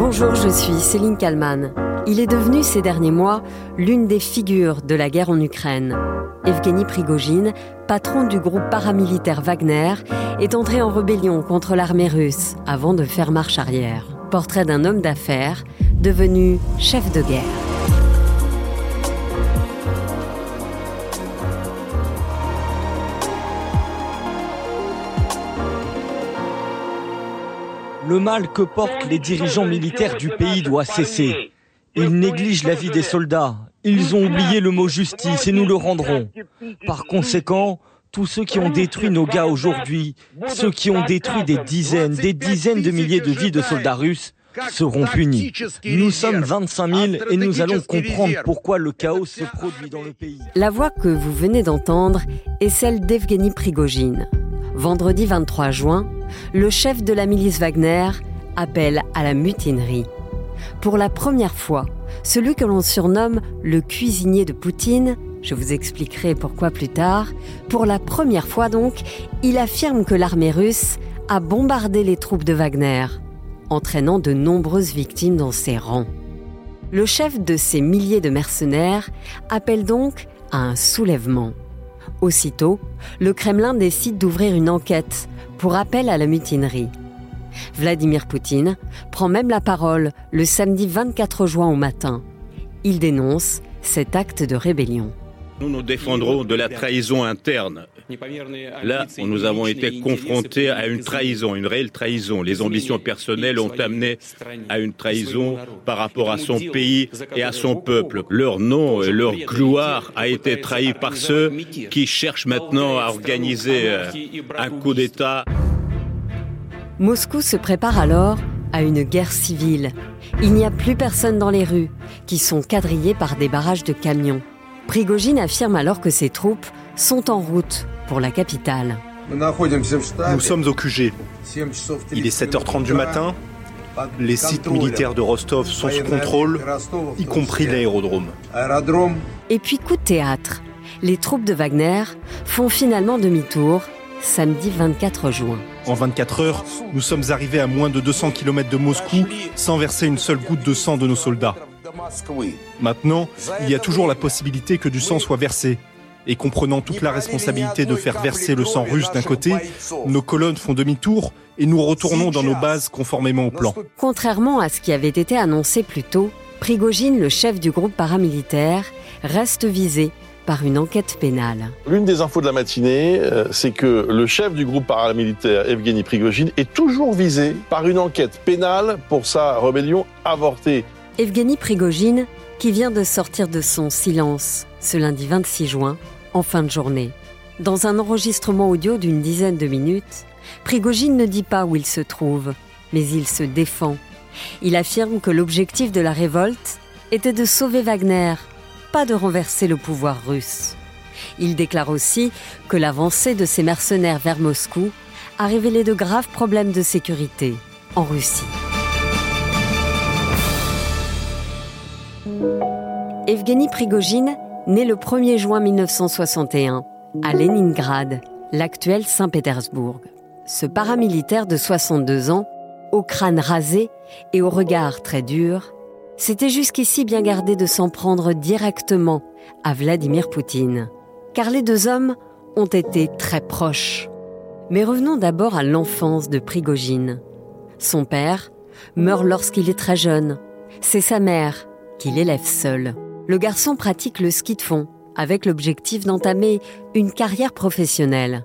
Bonjour, je suis Céline Kalman. Il est devenu ces derniers mois l'une des figures de la guerre en Ukraine. Evgeny Prigogine, patron du groupe paramilitaire Wagner, est entré en rébellion contre l'armée russe avant de faire marche arrière. Portrait d'un homme d'affaires devenu chef de guerre. Le mal que portent les dirigeants militaires du pays doit cesser. Ils négligent la vie des soldats. Ils ont oublié le mot justice et nous le rendrons. Par conséquent, tous ceux qui ont détruit nos gars aujourd'hui, ceux qui ont détruit des dizaines, des dizaines de milliers de vies de soldats russes, seront punis. Nous sommes 25 000 et nous allons comprendre pourquoi le chaos se produit dans le pays. La voix que vous venez d'entendre est celle d'Evgeny Prigogine. Vendredi 23 juin, le chef de la milice Wagner appelle à la mutinerie. Pour la première fois, celui que l'on surnomme le cuisinier de Poutine, je vous expliquerai pourquoi plus tard, pour la première fois donc, il affirme que l'armée russe a bombardé les troupes de Wagner, entraînant de nombreuses victimes dans ses rangs. Le chef de ces milliers de mercenaires appelle donc à un soulèvement. Aussitôt, le Kremlin décide d'ouvrir une enquête pour appel à la mutinerie. Vladimir Poutine prend même la parole le samedi 24 juin au matin. Il dénonce cet acte de rébellion. Nous nous défendrons de la trahison interne. Là, nous avons été confrontés à une trahison, une réelle trahison. Les ambitions personnelles ont amené à une trahison par rapport à son pays et à son peuple. Leur nom et leur gloire a été trahi par ceux qui cherchent maintenant à organiser euh, un coup d'État. Moscou se prépare alors à une guerre civile. Il n'y a plus personne dans les rues, qui sont quadrillées par des barrages de camions. Prigogine affirme alors que ses troupes sont en route pour la capitale. Nous sommes au QG. Il est 7h30 du matin. Les sites militaires de Rostov sont sous contrôle, y compris l'aérodrome. Et puis coup de théâtre. Les troupes de Wagner font finalement demi-tour samedi 24 juin. En 24 heures, nous sommes arrivés à moins de 200 km de Moscou sans verser une seule goutte de sang de nos soldats. Maintenant, il y a toujours la possibilité que du sang soit versé. Et comprenant toute la responsabilité de faire verser le sang russe d'un côté, nos colonnes font demi-tour et nous retournons dans nos bases conformément au plan. Contrairement à ce qui avait été annoncé plus tôt, Prigogine, le chef du groupe paramilitaire, reste visé par une enquête pénale. L'une des infos de la matinée, euh, c'est que le chef du groupe paramilitaire, Evgeny Prigogine, est toujours visé par une enquête pénale pour sa rébellion avortée. Evgeny Prigogine, qui vient de sortir de son silence ce lundi 26 juin, en fin de journée. Dans un enregistrement audio d'une dizaine de minutes, Prigogine ne dit pas où il se trouve, mais il se défend. Il affirme que l'objectif de la révolte était de sauver Wagner, pas de renverser le pouvoir russe. Il déclare aussi que l'avancée de ces mercenaires vers Moscou a révélé de graves problèmes de sécurité en Russie. Evgeny Prigogine naît le 1er juin 1961 à Leningrad, l'actuel Saint-Pétersbourg. Ce paramilitaire de 62 ans, au crâne rasé et au regard très dur, s'était jusqu'ici bien gardé de s'en prendre directement à Vladimir Poutine, car les deux hommes ont été très proches. Mais revenons d'abord à l'enfance de Prigogine. Son père meurt lorsqu'il est très jeune. C'est sa mère qui l'élève seule le garçon pratique le ski de fond avec l'objectif d'entamer une carrière professionnelle.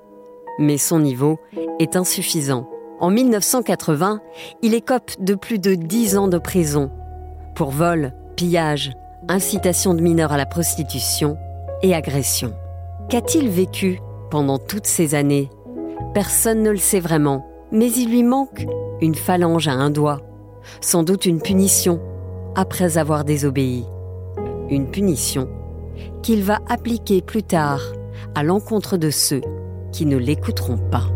Mais son niveau est insuffisant. En 1980, il écope de plus de 10 ans de prison pour vol, pillage, incitation de mineurs à la prostitution et agression. Qu'a-t-il vécu pendant toutes ces années? Personne ne le sait vraiment, mais il lui manque une phalange à un doigt, sans doute une punition après avoir désobéi une punition qu'il va appliquer plus tard à l'encontre de ceux qui ne l'écouteront pas.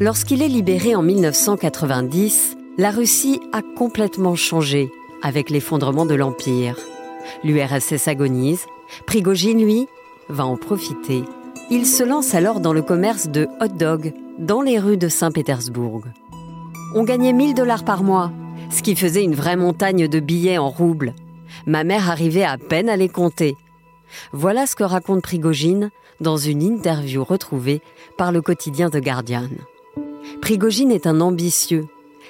Lorsqu'il est libéré en 1990, la Russie a complètement changé avec l'effondrement de l'Empire. L'URSS agonise, Prigogine, lui, va en profiter Il se lance alors dans le commerce de hot dog dans les rues de Saint-Pétersbourg. On gagnait 1000 dollars par mois, ce qui faisait une vraie montagne de billets en roubles. Ma mère arrivait à peine à les compter. Voilà ce que raconte Prigogine dans une interview retrouvée par le quotidien The Guardian. Prigogine est un ambitieux,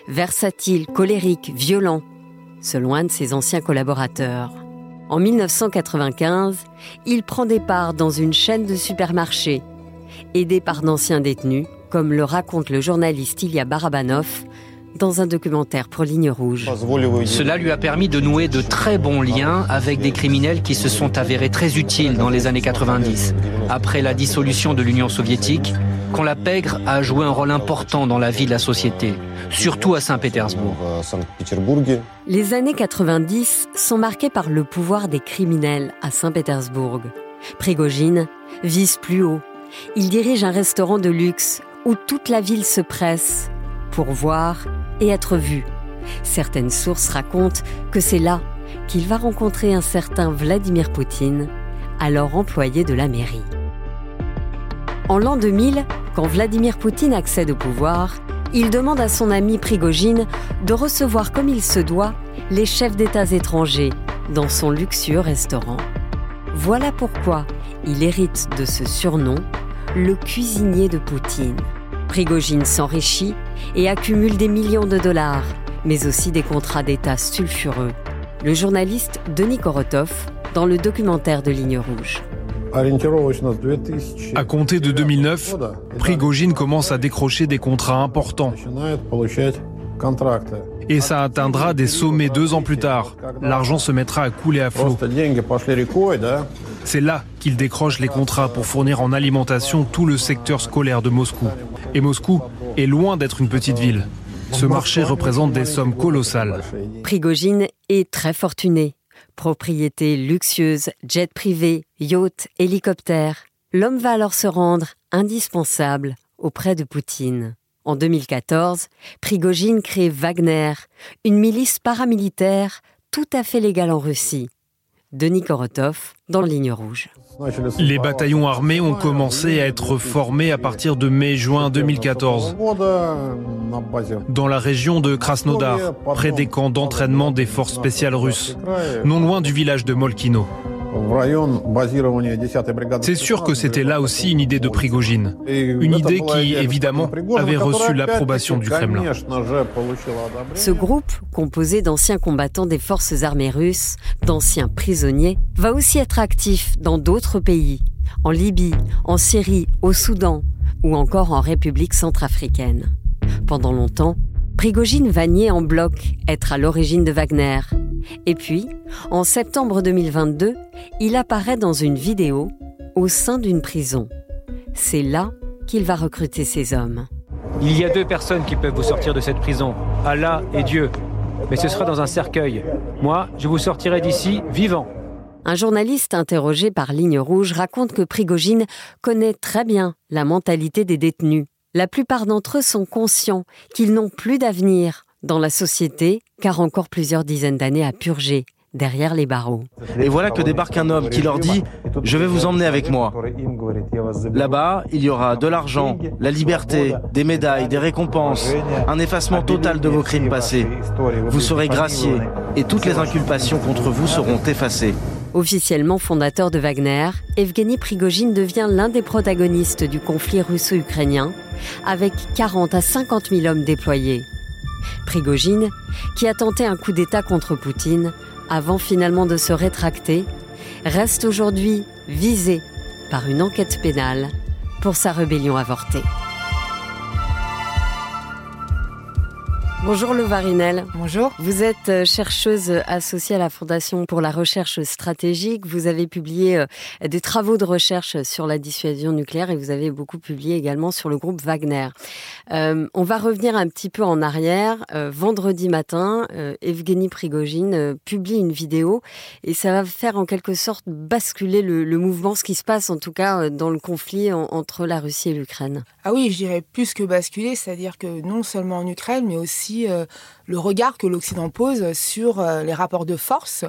versatile, colérique, violent, selon un de ses anciens collaborateurs. En 1995, il prend des parts dans une chaîne de supermarchés, aidé par d'anciens détenus, comme le raconte le journaliste Ilya Barabanov dans un documentaire pour Ligne Rouge. Cela lui a permis de nouer de très bons liens avec des criminels qui se sont avérés très utiles dans les années 90. Après la dissolution de l'Union soviétique, quand la pègre a joué un rôle important dans la vie de la société, surtout à Saint-Pétersbourg. Les années 90 sont marquées par le pouvoir des criminels à Saint-Pétersbourg. Prigogine vise plus haut. Il dirige un restaurant de luxe toute la ville se presse pour voir et être vu. Certaines sources racontent que c'est là qu'il va rencontrer un certain Vladimir Poutine, alors employé de la mairie. En l'an 2000, quand Vladimir Poutine accède au pouvoir, il demande à son ami Prigogine de recevoir comme il se doit les chefs d'État étrangers dans son luxueux restaurant. Voilà pourquoi il hérite de ce surnom, le cuisinier de Poutine. Prigogine s'enrichit et accumule des millions de dollars, mais aussi des contrats d'État sulfureux. Le journaliste Denis Korotov dans le documentaire de Ligne Rouge. À compter de 2009, Prigogine commence à décrocher des contrats importants. Et ça atteindra des sommets deux ans plus tard. L'argent se mettra à couler à flot. C'est là qu'il décroche les contrats pour fournir en alimentation tout le secteur scolaire de Moscou. Et Moscou est loin d'être une petite ville. Ce marché représente des sommes colossales. Prigogine est très fortuné. Propriété luxueuse, jet privé, yacht, hélicoptère. L'homme va alors se rendre indispensable auprès de Poutine. En 2014, Prigogine crée Wagner, une milice paramilitaire tout à fait légale en Russie. Denis Korotov, dans Ligne Rouge. Les bataillons armés ont commencé à être formés à partir de mai-juin 2014 dans la région de Krasnodar, près des camps d'entraînement des forces spéciales russes, non loin du village de Molkino. C'est sûr que c'était là aussi une idée de Prigogine. Une idée qui, évidemment, avait reçu l'approbation du Kremlin. Ce groupe, composé d'anciens combattants des forces armées russes, d'anciens prisonniers, va aussi être actif dans d'autres pays, en Libye, en Syrie, au Soudan ou encore en République centrafricaine. Pendant longtemps, Prigogine va nier en bloc être à l'origine de Wagner. Et puis, en septembre 2022, il apparaît dans une vidéo au sein d'une prison. C'est là qu'il va recruter ses hommes. Il y a deux personnes qui peuvent vous sortir de cette prison, Allah et Dieu. Mais ce sera dans un cercueil. Moi, je vous sortirai d'ici vivant. Un journaliste interrogé par Ligne Rouge raconte que Prigogine connaît très bien la mentalité des détenus la plupart d'entre eux sont conscients qu'ils n'ont plus d'avenir dans la société, car encore plusieurs dizaines d'années à purger derrière les barreaux. Et voilà que débarque un homme qui leur dit ⁇ Je vais vous emmener avec moi ⁇ Là-bas, il y aura de l'argent, la liberté, des médailles, des récompenses, un effacement total de vos crimes passés. Vous serez gracié et toutes les inculpations contre vous seront effacées. Officiellement fondateur de Wagner, Evgeny Prigogine devient l'un des protagonistes du conflit russo-ukrainien, avec 40 à 50 000 hommes déployés. Prigogine, qui a tenté un coup d'État contre Poutine, avant finalement de se rétracter, reste aujourd'hui visé par une enquête pénale pour sa rébellion avortée. Bonjour Varinel. Bonjour. Vous êtes euh, chercheuse associée à la Fondation pour la recherche stratégique. Vous avez publié euh, des travaux de recherche sur la dissuasion nucléaire et vous avez beaucoup publié également sur le groupe Wagner. Euh, on va revenir un petit peu en arrière. vendredi matin, Evgeny Prigogine publie une vidéo et ça va faire en quelque sorte basculer le, mouvement, ce qui se passe en tout cas dans le conflit entre la Russie et l'Ukraine. Ah oui, je dirais plus que basculer, c'est-à-dire que non seulement en Ukraine, mais aussi euh, le regard que l'Occident pose sur euh, les rapports de force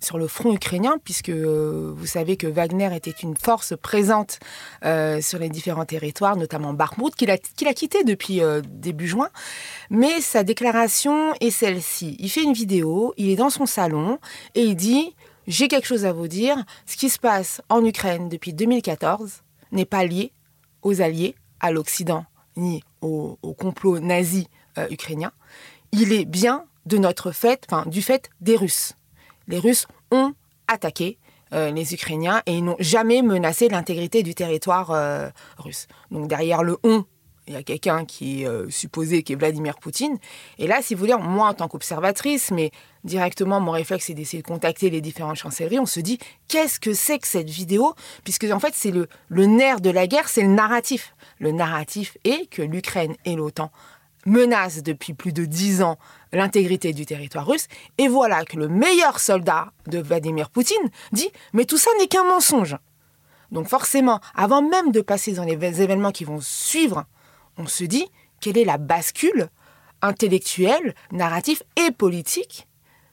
sur le front ukrainien, puisque vous savez que Wagner était une force présente sur les différents territoires, notamment Bakhmut, qu'il a, qu'il a quitté depuis début juin. Mais sa déclaration est celle-ci. Il fait une vidéo, il est dans son salon et il dit j'ai quelque chose à vous dire. Ce qui se passe en Ukraine depuis 2014 n'est pas lié aux alliés, à l'Occident, ni au, complot nazi euh, ukrainien. Il est bien de notre fait, enfin, du fait des Russes. Les Russes ont attaqué euh, les Ukrainiens et ils n'ont jamais menacé l'intégrité du territoire euh, russe. Donc derrière le on il y a quelqu'un qui est euh, supposé qui est Vladimir Poutine. Et là, si vous voulez, moi en tant qu'observatrice, mais directement mon réflexe c'est d'essayer de contacter les différentes chancelleries, on se dit qu'est-ce que c'est que cette vidéo? Puisque en fait c'est le, le nerf de la guerre, c'est le narratif. Le narratif est que l'Ukraine et l'OTAN menacent depuis plus de dix ans l'intégrité du territoire russe. Et voilà que le meilleur soldat de Vladimir Poutine dit mais tout ça n'est qu'un mensonge. Donc forcément, avant même de passer dans les événements qui vont suivre, on se dit quelle est la bascule intellectuelle, narrative et politique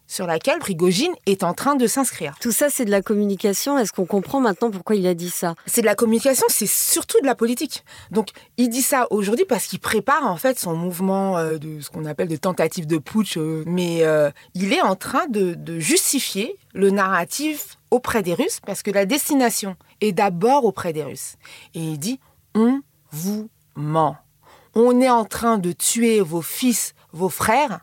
sur laquelle Prigogine est en train de s'inscrire? Tout ça, c'est de la communication. Est-ce qu'on comprend maintenant pourquoi il a dit ça? C'est de la communication, c'est surtout de la politique. Donc, il dit ça aujourd'hui parce qu'il prépare en fait son mouvement euh, de ce qu'on appelle de tentative de putsch. Euh, mais euh, il est en train de, de justifier le narratif auprès des Russes parce que la destination est d'abord auprès des Russes. Et il dit on vous ment on est en train de tuer vos fils, vos frères,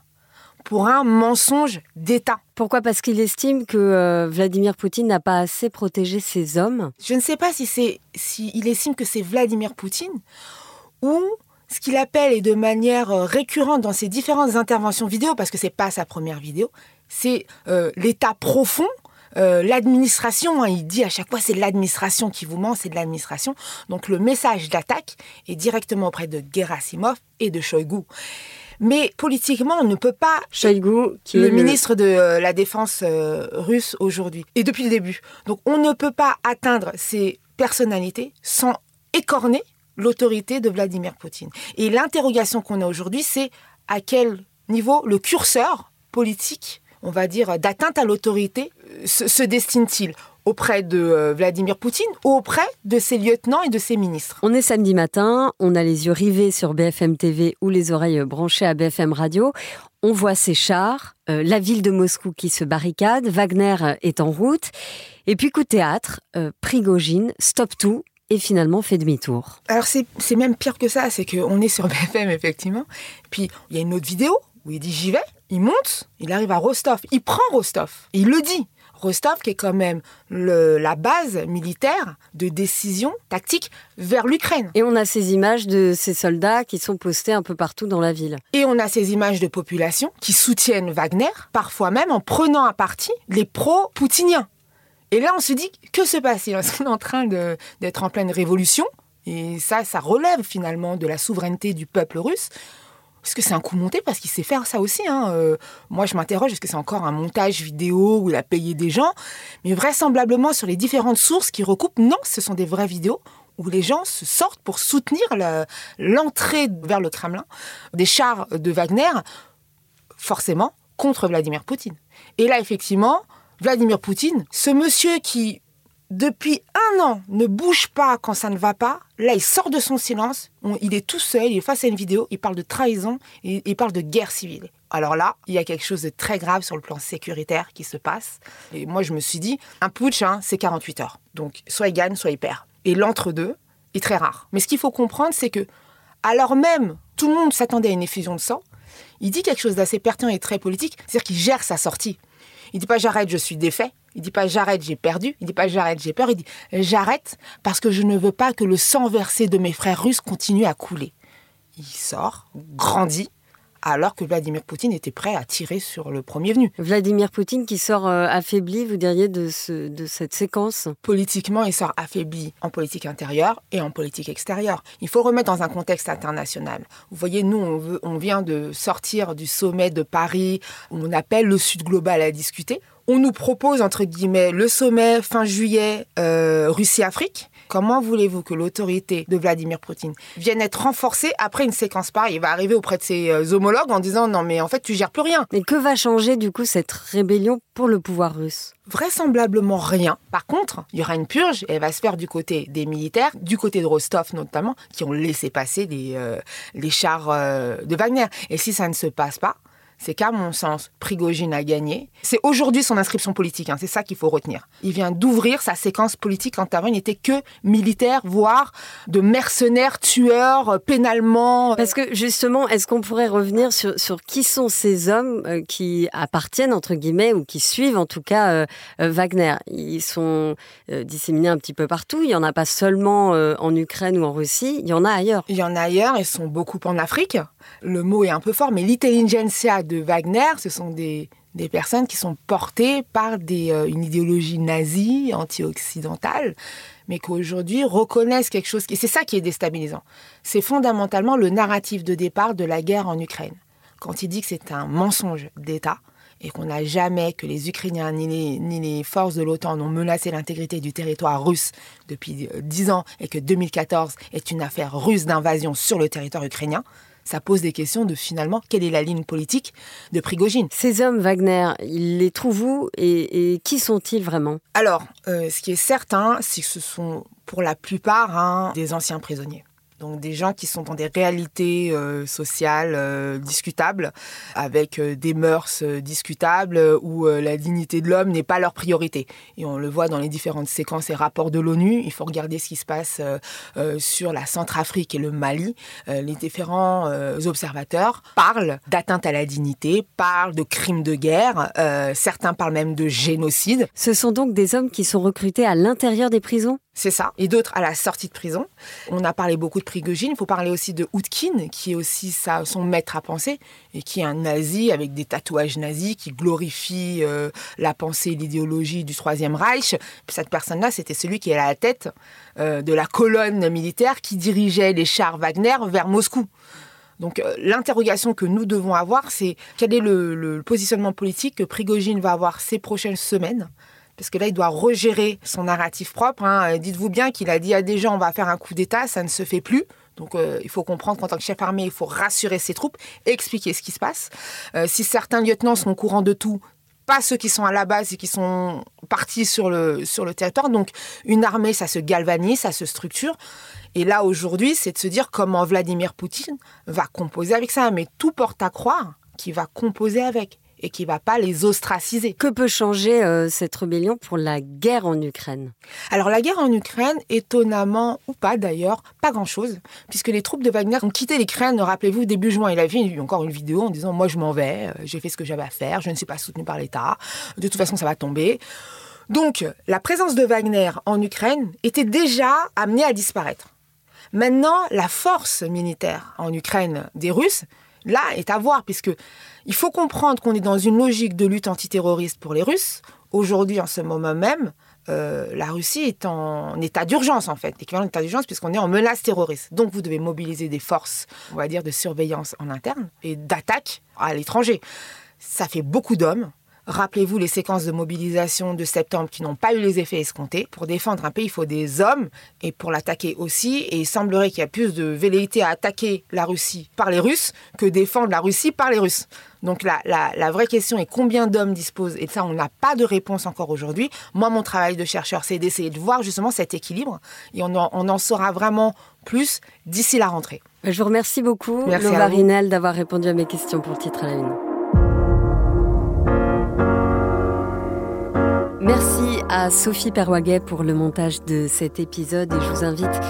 pour un mensonge d'État. Pourquoi? Parce qu'il estime que euh, Vladimir Poutine n'a pas assez protégé ses hommes Je ne sais pas si c'est si il estime que c'est Vladimir Poutine ou ce qu'il appelle et de manière euh, récurrente dans ses différentes interventions vidéo, parce que c'est pas sa première vidéo, c'est euh, l'État profond euh, l'administration, hein, il dit à chaque fois c'est l'administration qui vous ment, c'est de l'administration. Donc le message d'attaque est directement auprès de Gerasimov et de Shoigu. Mais politiquement, on ne peut pas. Shoigu, qui le, est le ministre de euh, la Défense euh, russe aujourd'hui, et depuis le début. Donc on ne peut pas atteindre ces personnalités sans écorner l'autorité de Vladimir Poutine. Et l'interrogation qu'on a aujourd'hui, c'est à quel niveau le curseur politique on va dire, d'atteinte à l'autorité euh, se, destine-t-il auprès de euh, Vladimir Poutine ou auprès de ses lieutenants et de ses ministres? On est samedi matin, on a les yeux rivés sur BFM TV ou les oreilles branchées à BFM Radio. On voit ces chars, euh, la ville de Moscou qui se barricade, Wagner est en route. Et puis coup de théâtre, Prigogine stoppe tout et finalement fait demi-tour. Alors c'est même pire que ça, c'est qu'on est sur BFM effectivement. Puis il y a une autre vidéo où il dit j'y vais, il monte, il arrive à Rostov, il prend Rostov, il le dit. Rostov qui est quand même la base militaire de décision tactique vers l'Ukraine. Et on a ces images de ces soldats qui sont postés un peu partout dans la ville. Et on a ces images de population qui soutiennent Wagner, parfois même en prenant à partie les pro-poutiniens. Et là, on se dit, que se passe-t-il? Est-ce qu'on est en train d'être en pleine révolution? Et ça, ça relève finalement de la souveraineté du peuple russe est-ce que c'est un coup monté Parce qu'il sait faire ça aussi. Hein. Euh, moi, je m'interroge, est-ce que c'est encore un montage vidéo où il a payé des gens? Mais vraisemblablement, sur les différentes sources qui recoupent, non, ce sont des vraies vidéos où les gens se sortent pour soutenir l'entrée vers le Kremlin des chars de Wagner, forcément contre Vladimir Poutine. Et là, effectivement, Vladimir Poutine, ce monsieur qui depuis un an, ne bouge pas quand ça ne va pas. Là, il sort de son silence. il est tout seul, il est face à une vidéo, il parle de trahison, il parle de guerre civile. Alors là, il y a quelque chose de très grave sur le plan sécuritaire qui se passe. Et moi, je me suis dit, un putsch, hein, c'est 48 heures. Donc, soit il gagne, soit il perd. Et l'entre-deux est très rare. Mais ce qu'il faut comprendre, c'est que, alors même, tout le monde s'attendait à une effusion de sang, il dit quelque chose d'assez pertinent et très politique, c'est-à-dire qu'il gère sa sortie. Il dit pas j'arrête, je suis défait. Il dit pas j'arrête, j'ai perdu. Il dit pas j'arrête, j'ai peur. Il dit j'arrête parce que je ne veux pas que le sang versé de mes frères russes continue à couler. Il sort, grandit, alors que Vladimir Poutine était prêt à tirer sur le premier venu. Vladimir Poutine qui sort euh, affaibli, vous diriez, de, de cette séquence? Politiquement, il sort affaibli en politique intérieure et en politique extérieure. Il faut remettre dans un contexte international. Vous voyez, nous, on, veut, on vient de sortir du sommet de Paris, où on appelle le Sud global à discuter. On nous propose, entre guillemets, le sommet fin juillet euh, Russie-Afrique. Comment voulez-vous que l'autorité de Vladimir Poutine vienne être renforcée après une séquence pareille? Il va arriver auprès de ses euh, homologues en disant non mais en fait tu gères plus rien. Mais que va changer du coup cette rébellion pour le pouvoir russe? Vraisemblablement rien. Par contre, il y aura une purge et elle va se faire du côté des militaires, du côté de Rostov notamment, qui ont laissé passer les, euh, les chars euh, de Wagner. Et si ça ne se passe pas, c'est qu'à mon sens, Prigogine a gagné. C'est aujourd'hui son inscription politique, hein, c'est ça qu'il faut retenir. Il vient d'ouvrir sa séquence politique quand avant il n'était que militaire, voire de mercenaires, tueurs, euh, pénalement. Parce que justement, est-ce qu'on pourrait revenir sur, qui sont ces hommes euh, qui appartiennent, entre guillemets, ou qui suivent en tout cas euh, Wagner? Ils sont disséminés un petit peu partout, il n'y en a pas seulement en Ukraine ou en Russie, il y en a ailleurs. Il y en a ailleurs, ils sont beaucoup en Afrique. Le mot est un peu fort, mais l'intelligentsia de Wagner, ce sont des, personnes qui sont portées par euh, une idéologie nazie, anti-occidentale, mais qu'aujourd'hui reconnaissent quelque chose. Et c'est ça qui est déstabilisant. C'est fondamentalement le narratif de départ de la guerre en Ukraine. Quand il dit que c'est un mensonge d'État et qu'on n'a jamais, que les Ukrainiens ni les, ni les forces de l'OTAN n'ont menacé l'intégrité du territoire russe depuis euh, dix ans et que 2014 est une affaire russe d'invasion sur le territoire ukrainien, ça pose des questions de finalement quelle est la ligne politique de Prigogine? Ces hommes Wagner, ils les trouvent où et, qui sont-ils vraiment? Alors, euh, ce qui est certain, c'est que ce sont pour la plupart hein, des anciens prisonniers. Donc des gens qui sont dans des réalités euh, sociales euh, discutables, avec euh, des mœurs discutables, où la dignité de l'homme n'est pas leur priorité. Et on le voit dans les différentes séquences et rapports de l'ONU. Il faut regarder ce qui se passe sur la Centrafrique et le Mali. les différents observateurs parlent d'atteinte à la dignité, parlent de crimes de guerre. certains parlent même de génocide. Ce sont donc des hommes qui sont recrutés à l'intérieur des prisons? C'est ça. Et d'autres à la sortie de prison. On a parlé beaucoup de Prigogine. Il faut parler aussi de Houtkin, qui est aussi son maître à penser, et qui est un nazi avec des tatouages nazis, qui glorifie euh, la pensée et l'idéologie du Troisième Reich. Cette personne-là, c'était celui qui est à la tête euh, de la colonne militaire qui dirigeait les chars Wagner vers Moscou. Donc euh, l'interrogation que nous devons avoir, c'est quel est le, le positionnement politique que Prigogine va avoir ces prochaines semaines parce que là, il doit regérer son narratif propre. Hein. Euh, dites-vous bien qu'il a dit à des gens, on va faire un coup d'État, ça ne se fait plus. Donc euh, il faut comprendre qu'en tant que chef armé, il faut rassurer ses troupes expliquer ce qui se passe. Euh, si certains lieutenants sont au courant de tout, pas ceux qui sont à la base et qui sont partis sur le, sur le territoire. Donc une armée, ça se galvanise, ça se structure. Et là, aujourd'hui, c'est de se dire comment Vladimir Poutine va composer avec ça. Mais tout porte à croire qu'il va composer avec et qui va pas les ostraciser. Que peut changer euh, cette rébellion pour la guerre en Ukraine? Alors la guerre en Ukraine, étonnamment ou pas d'ailleurs, pas grand-chose, puisque les troupes de Wagner ont quitté l'Ukraine, rappelez-vous, début juin. Il a vu encore une vidéo en disant moi je m'en vais, euh, j'ai fait ce que j'avais à faire, je ne suis pas soutenu par l'État, de toute façon ça va tomber. Donc la présence de Wagner en Ukraine était déjà amenée à disparaître. Maintenant, la force militaire en Ukraine des Russes, là, est à voir, puisque il faut comprendre qu'on est dans une logique de lutte antiterroriste pour les Russes. Aujourd'hui, en ce moment même, euh, la Russie est en état d'urgence, en fait, équivalent d'état d'urgence, puisqu'on est en menace terroriste. Donc, vous devez mobiliser des forces, on va dire, de surveillance en interne et d'attaque à l'étranger. Ça fait beaucoup d'hommes, Rappelez-vous les séquences de mobilisation de septembre qui n'ont pas eu les effets escomptés. Pour défendre un pays, il faut des hommes et pour l'attaquer aussi. Et il semblerait qu'il y a plus de velléité à attaquer la Russie par les Russes que défendre la Russie par les Russes. Donc la, la, vraie question est combien d'hommes disposent Et ça, on n'a pas de réponse encore aujourd'hui. Moi, mon travail de chercheur, c'est d'essayer de voir justement cet équilibre. Et on en, on en saura vraiment plus d'ici la rentrée. Je vous remercie beaucoup, Lova Rinel, d'avoir répondu à mes questions pour le titre à la une. Merci à Sophie Perwaguet pour le montage de cet épisode et je vous invite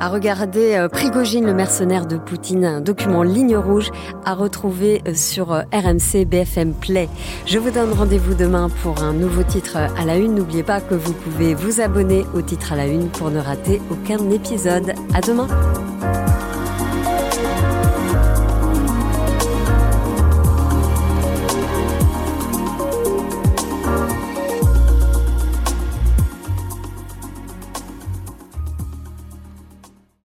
à regarder euh, Prigogine, le mercenaire de Poutine, un document ligne rouge à retrouver euh, sur euh, RMC BFM Play. Je vous donne rendez-vous demain pour un nouveau titre à la une. N'oubliez pas que vous pouvez vous abonner au titre à la une pour ne rater aucun épisode. À demain!